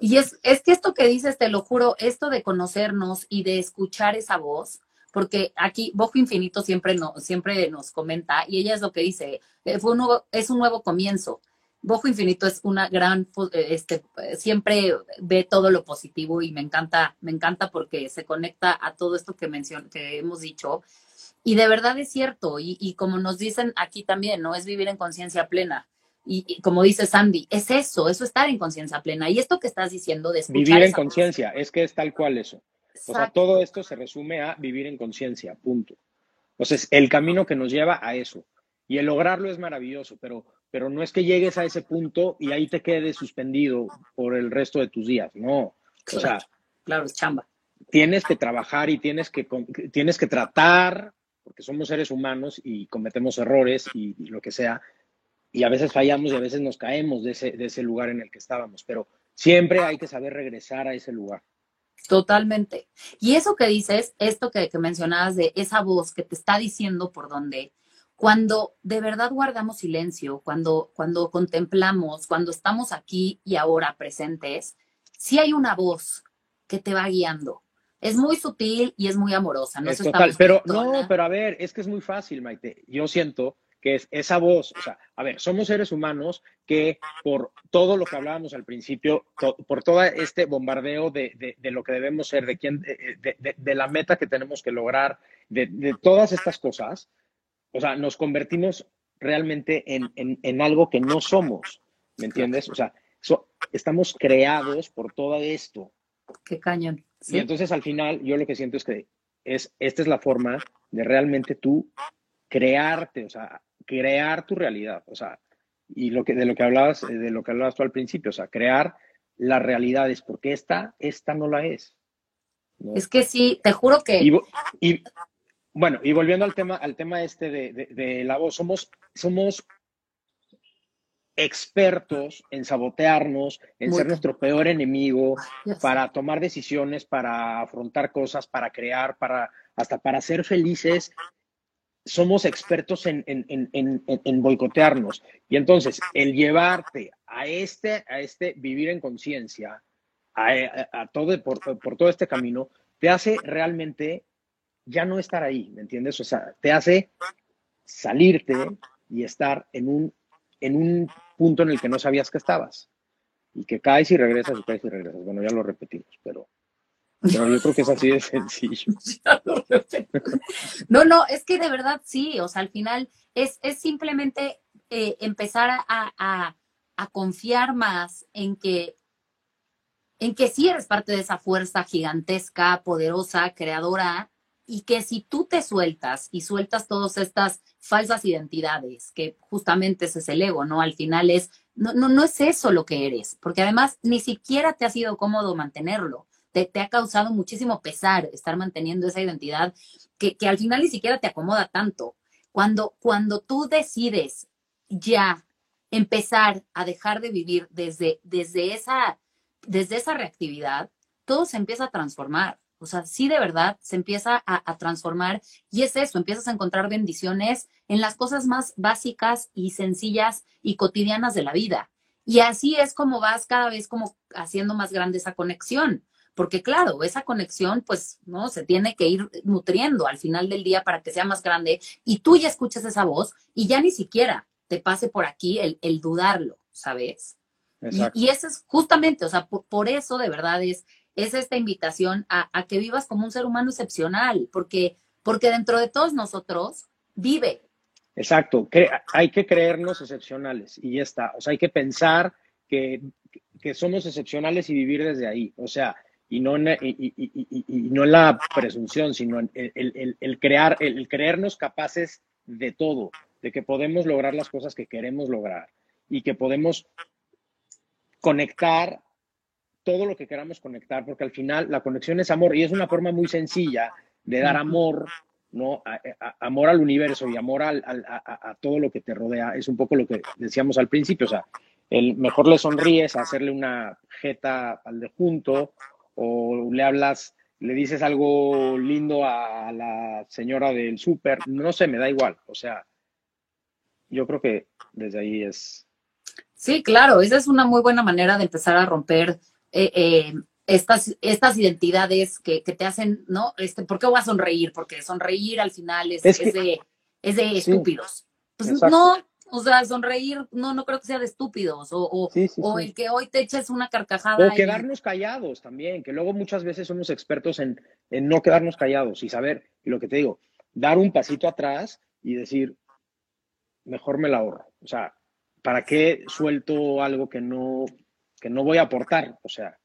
Y es, es que esto que dices, te lo juro, esto de conocernos y de escuchar esa voz, porque aquí Bojo Infinito siempre, no, siempre nos comenta, y ella es lo que dice, eh, fue un nuevo, es un nuevo comienzo. Bojo Infinito es una gran, eh, este, siempre ve todo lo positivo y me encanta, me encanta porque se conecta a todo esto que, mencion, que hemos dicho. Y de verdad es cierto, y, y como nos dicen aquí también, ¿no? Es vivir en conciencia plena. Y, como dice Sandy, es eso, eso estar en conciencia plena. Y esto que estás diciendo de Vivir en conciencia, es que es tal cual eso. O sea, todo esto se resume a vivir en conciencia, punto. Entonces, el camino que nos lleva a eso. Y el lograrlo es maravilloso, pero, pero no es que llegues a ese punto y ahí te quedes suspendido por el resto de tus días, no. O sea, claro, es chamba. Tienes que trabajar y tienes que, tienes que tratar, porque somos seres humanos y cometemos errores y, y, lo que sea, y a veces fallamos y a veces nos caemos de ese, de ese lugar en el que estábamos, pero siempre hay que saber regresar a ese lugar. Totalmente. Y eso que dices, esto que, que, mencionabas de esa voz que te está diciendo por dónde, cuando de verdad guardamos silencio, cuando, cuando contemplamos, cuando estamos aquí y ahora presentes, sí hay una voz que te va guiando. Es muy sutil y es muy amorosa. No es total, pero no, pero a ver, es que es muy fácil, Maite. Yo siento que es esa voz, o sea, a ver, somos seres humanos que por todo lo que hablábamos al principio, por todo este bombardeo de, de, lo que debemos ser, de, quién, de, la meta que tenemos que lograr, de, todas estas cosas, o sea, nos convertimos realmente en, en, en algo que no somos, ¿me entiendes? O sea, estamos creados por todo esto. Qué cañón. Y entonces al final yo lo que siento es que es, esta es la forma de realmente tú crearte, o sea, crear tu realidad, o sea, y lo que, de lo que hablabas, eh, de lo que hablabas tú al principio, o sea, crear las realidades, porque esta, esta no la es. Es que sí, te juro que. Y, bueno, y volviendo al tema, al tema este de, de, la voz, somos, somos expertos en sabotearnos, en ser nuestro peor enemigo, para tomar decisiones, para afrontar cosas, para crear, para hasta para ser felices. Somos expertos en, en, boicotearnos. Y entonces, el llevarte a este, a este vivir en conciencia, a, todo, por, todo este camino, te hace realmente ya no estar ahí, ¿me entiendes? O sea, te hace salirte y estar en un, en un punto en el que no sabías que estabas. Y que caes y regresas y caes y regresas. Bueno, ya lo repetimos, pero pero yo creo que es así de sencillo. no, no, es que de verdad sí, o sea, al final es, es simplemente eh, empezar a, a, a, confiar más en que, en que sí eres parte de esa fuerza gigantesca, poderosa, creadora, y que si tú te sueltas y sueltas todas estas falsas identidades, que justamente ese es el ego, ¿no? Al final es no, no, no es eso lo que eres, porque además ni siquiera te ha sido cómodo mantenerlo. Te, te ha causado muchísimo pesar estar manteniendo esa identidad que, que al final ni siquiera te acomoda tanto. Cuando, cuando tú decides ya empezar a dejar de vivir desde, desde, esa, desde esa reactividad, todo se empieza a transformar. O sea, sí de verdad se empieza a, a, transformar y es eso, empiezas a encontrar bendiciones en las cosas más básicas y sencillas y cotidianas de la vida. Y así es como vas cada vez como haciendo más grande esa conexión. Porque claro, esa conexión pues no se tiene que ir nutriendo al final del día para que sea más grande y tú ya escuchas esa voz y ya ni siquiera te pase por aquí el, el dudarlo, ¿sabes? Y, y, eso es justamente, o sea, por, por, eso de verdad es, es esta invitación a, a, que vivas como un ser humano excepcional, porque, porque dentro de todos nosotros vive. Exacto, hay que creernos excepcionales y ya está. O sea, hay que pensar que, que somos excepcionales y vivir desde ahí. O sea, y no en, y, y, y, y no en la presunción, sino en el, el, crear, el creernos capaces de todo, de que podemos lograr las cosas que queremos lograr y que podemos conectar todo lo que queramos conectar, porque al final la conexión es amor y es una forma muy sencilla de dar amor, ¿no? A, a, amor al universo y amor al, al, a, a, todo lo que te rodea. Es un poco lo que decíamos al principio, o sea, el mejor le sonríes a hacerle una jeta al de junto o le hablas, le dices algo lindo a la señora del súper, no sé, me da igual, o sea, yo creo que desde ahí es... Sí, claro, esa es una muy buena manera de empezar a romper eh, eh, estas, estas identidades que, que, te hacen, ¿no? Este, ¿Por qué voy a sonreír? Porque sonreír al final es, es, que, es de, es de sí, estúpidos. Pues exacto. no, o sea, sonreír no, no creo que sea de estúpidos. O, o, sí, sí, o el que hoy te eches una carcajada. O quedarnos y... callados también, que luego muchas veces somos expertos en, en no quedarnos callados y saber, y lo que te digo, dar un pasito atrás y decir, mejor me la ahorro. O sea, ¿para qué suelto algo que no, que no voy a aportar? O sea.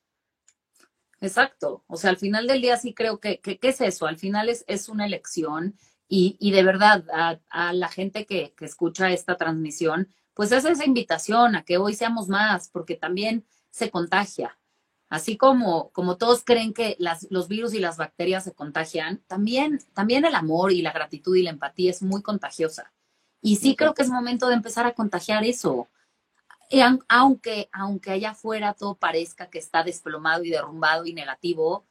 Exacto. O sea, al final del día sí creo que, que ¿qué es eso? Al final es, es una elección y, y de verdad a, a la gente que, que, escucha esta transmisión, pues es esa invitación a que hoy seamos más, porque también se contagia. Así como, como todos creen que las, los virus y las bacterias se contagian, también, también el amor y la gratitud y la empatía es muy contagiosa. Y sí creo que es momento de empezar a contagiar eso. Y aunque, aunque allá afuera todo parezca que está desplomado y derrumbado y negativo,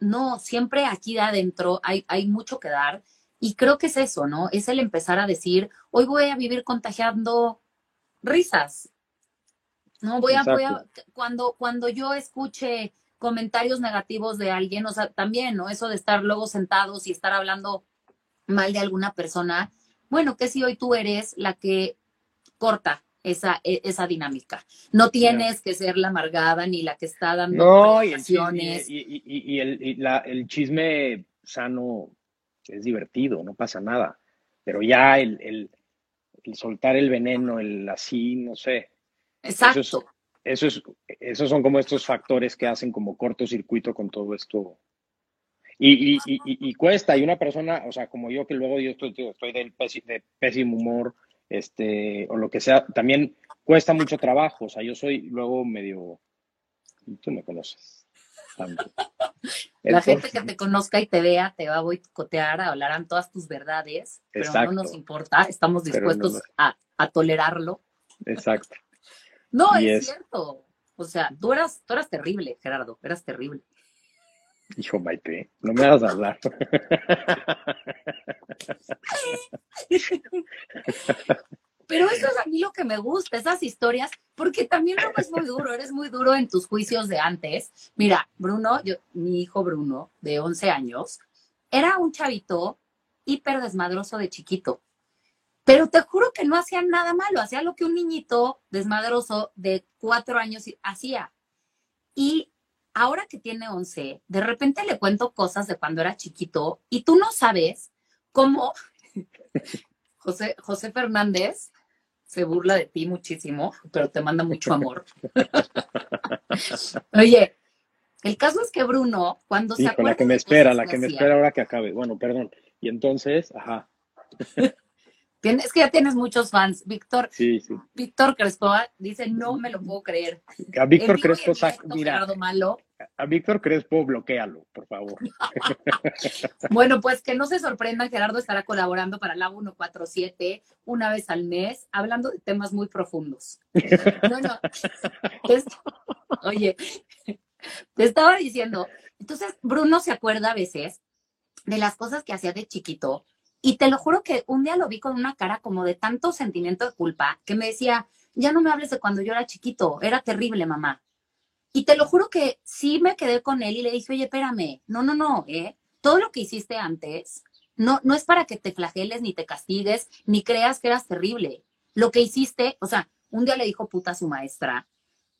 no, siempre aquí de adentro hay, hay mucho que dar. Y creo que es eso, ¿no? Es el empezar a decir, hoy voy a vivir contagiando risas. No voy a, voy a cuando, cuando yo escuche comentarios negativos de alguien, o sea, también, ¿no? Eso de estar luego sentados y estar hablando mal de alguna persona, bueno, que si hoy tú eres la que corta esa, e, esa dinámica. No tienes que ser la amargada ni la que está dando no, y el chisme, y, y, y, el, la, el chisme sano es divertido, no pasa nada. Pero ya el, el, el soltar el veneno, el así, no sé. Exacto. Eso es, eso es, esos son como estos factores que hacen como cortocircuito con todo esto y, y, y, y, cuesta, y una persona, o sea, como yo que luego yo estoy, estoy del pésimo, de pésimo humor, este, o lo que sea, también cuesta mucho trabajo, o sea, yo soy luego medio, tú me conoces. La gente que te conozca y te vea te va a boicotear, hablarán todas tus verdades, pero no nos importa, estamos dispuestos no. A, a, tolerarlo. Exacto. no, es, es, cierto. O sea, tú eras, tú eras terrible, Gerardo, eras terrible. Hijo Maite, no me hagas hablar. Pero eso es a mí lo que me gusta, esas historias, porque también Bruno es muy duro, eres muy duro en tus juicios de antes. Mira, Bruno, yo, mi hijo Bruno, de 11 años, era un chavito hiper desmadroso de chiquito. Pero te juro que no hacía nada malo, hacía lo que un niñito desmadroso de cuatro años hacía. Y ahora que tiene 11, de repente le cuento cosas de cuando era chiquito y tú no sabes cómo José, José Fernández se burla de ti muchísimo, pero te manda mucho amor. Oye, el caso es que Bruno, cuando Hijo, se acuerda... La que me espera, la que me espera ahora que acabe. Bueno, perdón. Y entonces, ajá. Es que ya tienes muchos fans. Víctor, sí, sí. Víctor Crespo dice, no me lo puedo creer. A Víctor Crespo, mira, Malo. a Víctor Crespo, bloquealo, por favor. bueno, pues que no se sorprendan, Gerardo estará colaborando para la 147 una vez al mes, hablando de temas muy profundos. No, no. oye, te estaba diciendo, entonces Bruno se acuerda a veces de las cosas que hacía de chiquito y te lo juro que un día lo vi con una cara como de tanto sentimiento de culpa que me decía, ya no me hables de cuando yo era chiquito, era terrible, mamá. Y te lo juro que sí me quedé con él y le dije, oye, espérame, no, no, no, ¿eh? Todo lo que hiciste antes no, no es para que te flageles ni te castigues ni creas que eras terrible. Lo que hiciste, o sea, un día le dijo puta a su maestra.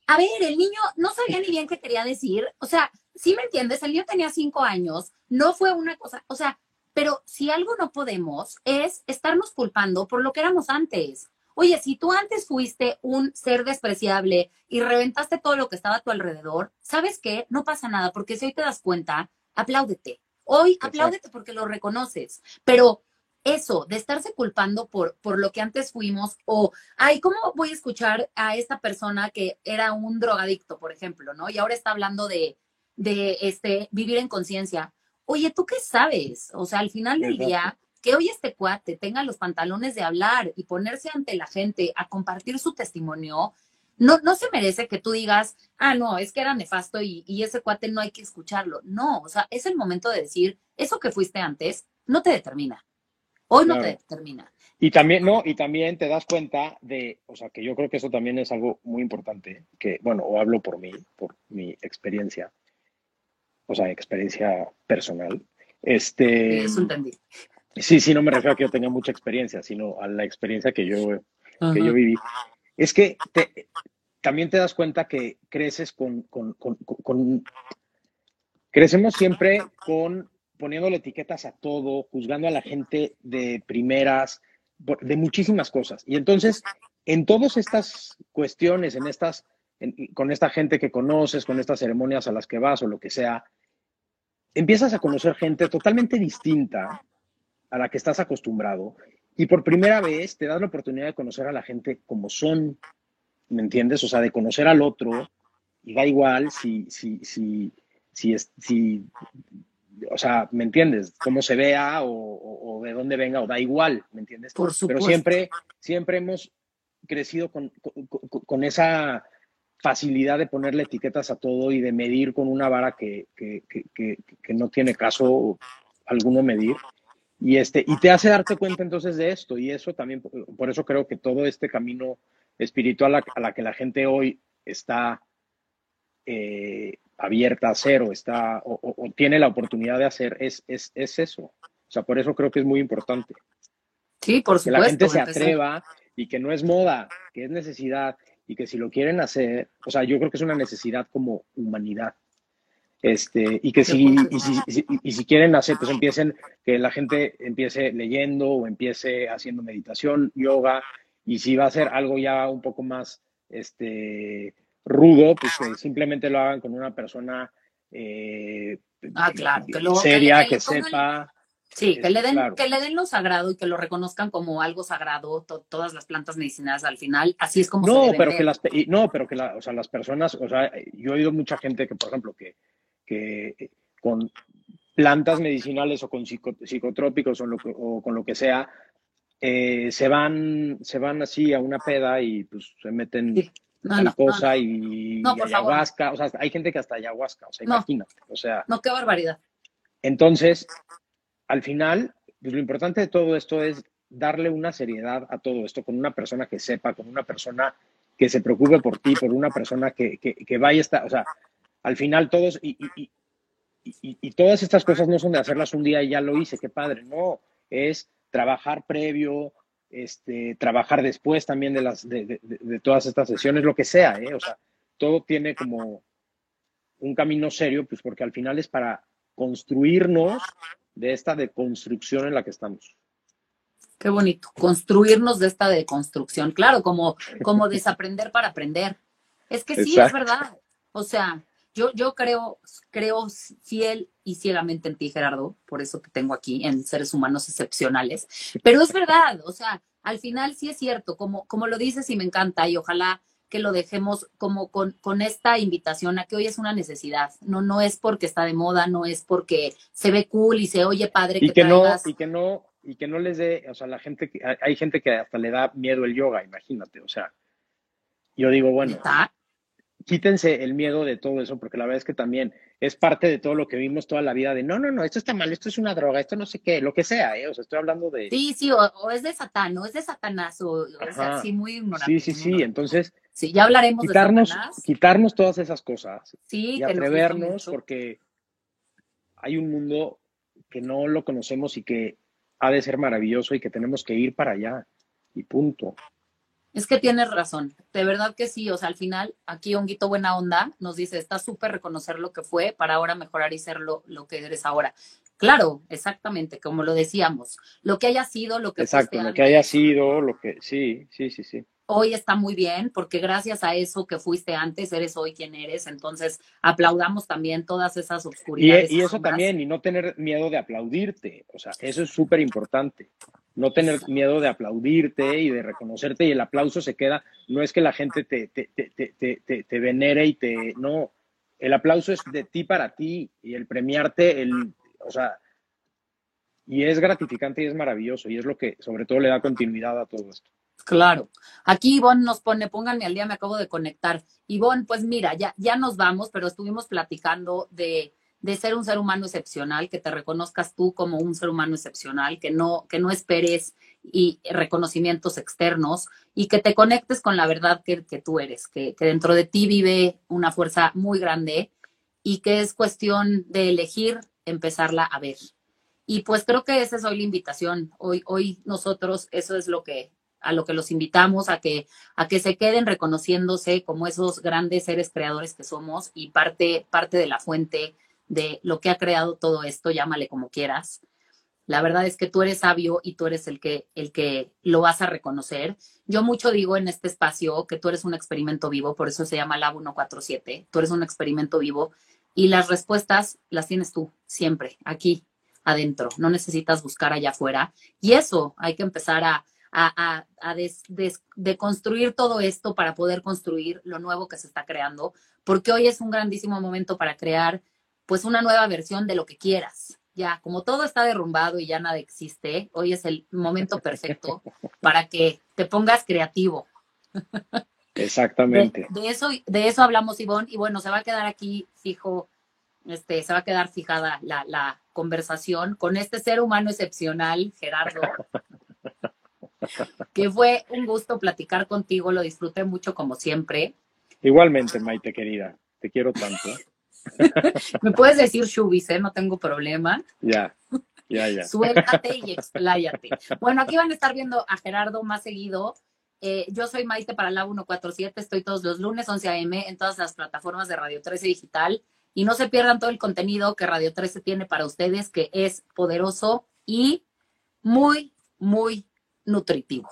A ver, el niño no sabía ni bien qué quería decir. O sea, sí me entiendes, el niño tenía cinco años, no fue una cosa, o sea, pero si algo no podemos es estarnos culpando por lo que éramos antes. Oye, si tú antes fuiste un ser despreciable y reventaste todo lo que estaba a tu alrededor, ¿sabes qué? No pasa nada, porque si hoy te das cuenta, apláudete. Hoy apláudete porque lo reconoces. Pero eso, de estarse culpando por, por lo que antes fuimos, o, ay, ¿cómo voy a escuchar a esta persona que era un drogadicto, por ejemplo, ¿no? Y ahora está hablando de, de este, vivir en conciencia oye, ¿tú qué sabes? O sea, al final del día, que hoy este cuate tenga los pantalones de hablar y ponerse ante la gente a compartir su testimonio, no, no se merece que tú digas, ah, no, es que era nefasto y, ese cuate no hay que escucharlo. No, o sea, es el momento de decir, eso que fuiste antes no te determina. Hoy no te determina. Y también, no, y también te das cuenta de, o sea, que yo creo que eso también es algo muy importante, que, bueno, o hablo por mí, por mi experiencia, o sea, experiencia personal. Este, Eso entendí. Sí, sí, no me refiero a que yo tenga mucha experiencia, sino a la experiencia que yo, que yo viví. Es que también te das cuenta que creces con, con, con, Crecemos siempre con poniéndole etiquetas a todo, juzgando a la gente de primeras, de muchísimas cosas. Y entonces, en todas estas cuestiones, en estas con esta gente que conoces, con estas ceremonias a las que vas o lo que sea, empiezas a conocer gente totalmente distinta a la que estás acostumbrado y por primera vez te das la oportunidad de conocer a la gente como son, ¿me entiendes? O sea, de conocer al otro y da igual si, si, si, si, si o sea, ¿me entiendes? Cómo se vea o, de dónde venga o da igual, ¿me entiendes? Por Pero siempre, siempre hemos crecido con, con esa facilidad de ponerle etiquetas a todo y de medir con una vara que, no tiene caso alguno medir. Y, este, y te hace darte cuenta entonces de esto. Y eso también, por eso creo que todo este camino espiritual a, la que la gente hoy está eh, abierta a hacer o, está, o, tiene la oportunidad de hacer, es, es, eso. O sea, por eso creo que es muy importante. Sí, por supuesto. Que la gente se atreva y que no es moda, que es necesidad y que si lo quieren hacer, o sea, yo creo que es una necesidad como humanidad. Este, y que si, y si, y si quieren hacer, pues empiecen, que la gente empiece leyendo o empiece haciendo meditación, yoga, y si va a ser algo ya un poco más este, rudo, pues que simplemente lo hagan con una persona eh, ah, claro, seria, que, sepa. Sí, que le, den, que le den lo sagrado y que lo reconozcan como algo sagrado, todas las plantas medicinales al final, así es como no, pero que las No, pero que o sea, las personas, o sea, yo he oído mucha gente que, por ejemplo, que, que con plantas medicinales o con psicotrópicos o, o, con lo que sea, eh, se van se van así a una peda y pues se meten sí. cosa y, ayahuasca, o sea, hay gente que hasta ayahuasca, o sea, imagínate, o sea. No, qué barbaridad. Entonces, al final, pues lo importante de todo esto es darle una seriedad a todo esto con una persona que sepa, con una persona que se preocupe por ti, por una persona que, que, vaya a o sea, al final todos, y, y, y, todas estas cosas no son de hacerlas un día y ya lo hice, qué padre, no, es trabajar previo, este, trabajar después también de, las, de, de, todas estas sesiones, lo que sea, ¿eh? o sea, todo tiene como un camino serio, pues porque al final es para construirnos de esta deconstrucción en la que estamos. Qué bonito, construirnos de esta deconstrucción, claro, como, como desaprender para aprender. Es que sí, es verdad. O sea, yo, yo creo, creo fiel y ciegamente en ti, Gerardo, por eso te tengo aquí en Seres Humanos Excepcionales. Pero es verdad, o sea, al final sí es cierto, como, como lo dices y me encanta y ojalá que lo dejemos como con, con, esta invitación a que hoy es una necesidad, no, no es porque está de moda, no es porque se ve cool y se oye padre y que, no y que no y que no les dé, o sea, la gente hay gente que hasta le da miedo el yoga, imagínate, o sea, yo digo, bueno, quítense el miedo de todo eso, porque la verdad es que también es parte de todo lo que vimos toda la vida de no, no, no, esto está mal, esto es una droga, esto no sé qué, lo que sea, ¿eh? O sea, estoy hablando de. Sí, sí, o, es de Satán, o es de Satanás, o, o sea, sí, muy ignorante. Sí, sí, sí, entonces. Sí, ya hablaremos quitarnos, de Satanás. Quitarnos todas esas cosas. Sí, y atrevernos, porque hay un mundo que no lo conocemos y que ha de ser maravilloso y que tenemos que ir para allá. Y punto. Es que tienes razón, de verdad que sí, o sea, al final aquí Honguito Buena Onda nos dice, está súper reconocer lo que fue para ahora mejorar y ser lo, que eres ahora. Claro, exactamente, como lo decíamos, lo que haya sido, lo que Exacto, lo que haya sido, lo que, sí, sí, sí, sí hoy está muy bien porque gracias a eso que fuiste antes, eres hoy quien eres. Entonces, aplaudamos también todas esas oscuridades. Y, eso también, y no tener miedo de aplaudirte. O sea, eso es súper importante. No tener miedo de aplaudirte y de reconocerte y el aplauso se queda, no es que la gente te, te, te, te venere y te, no, el aplauso es de ti para ti y el premiarte, el, o sea, y es gratificante y es maravilloso y es lo que sobre todo le da continuidad a todo esto. Claro. Aquí Ivonne nos pone, pónganme al día, me acabo de conectar. Ivonne, pues mira, ya, ya nos vamos, pero estuvimos platicando de, de ser un ser humano excepcional, que te reconozcas tú como un ser humano excepcional, que no, que no esperes y reconocimientos externos y que te conectes con la verdad que, que tú eres, que, que, dentro de ti vive una fuerza muy grande y que es cuestión de elegir empezarla a ver. Y pues creo que esa es hoy la invitación. Hoy, hoy nosotros, eso es lo que, a lo que los invitamos, a que, a que se queden reconociéndose como esos grandes seres creadores que somos y parte, parte de la fuente de lo que ha creado todo esto, llámale como quieras. La verdad es que tú eres sabio y tú eres el que, el que lo vas a reconocer. Yo mucho digo en este espacio que tú eres un experimento vivo, por eso se llama Lab 147. Tú eres un experimento vivo y las respuestas las tienes tú siempre, aquí, adentro. No necesitas buscar allá afuera. Y eso hay que empezar a, a, a, de construir todo esto para poder construir lo nuevo que se está creando, porque hoy es un grandísimo momento para crear pues una nueva versión de lo que quieras. Ya, como todo está derrumbado y ya nada existe, hoy es el momento perfecto para que te pongas creativo. Exactamente. De, eso, de eso hablamos, Ivonne, y bueno, se va a quedar aquí fijo, este, se va a quedar fijada la, la conversación con este ser humano excepcional, Gerardo, que fue un gusto platicar contigo, lo disfruté mucho como siempre. Igualmente, Maite, querida, te quiero tanto. Me puedes decir Shubis, ¿eh? No tengo problema. Ya, ya, ya. Suéltate y expláyate. Bueno, aquí van a estar viendo a Gerardo más seguido. Eh, yo soy Maite para la 147, estoy todos los lunes 11 a.m. en todas las plataformas de Radio 13 Digital. Y no se pierdan todo el contenido que Radio 13 tiene para ustedes, que es poderoso y muy, muy nutritivo.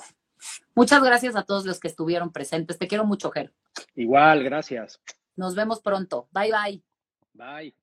Muchas gracias a todos los que estuvieron presentes. Te quiero mucho, Ger. Igual, gracias. Nos vemos pronto. Bye, bye. Bye.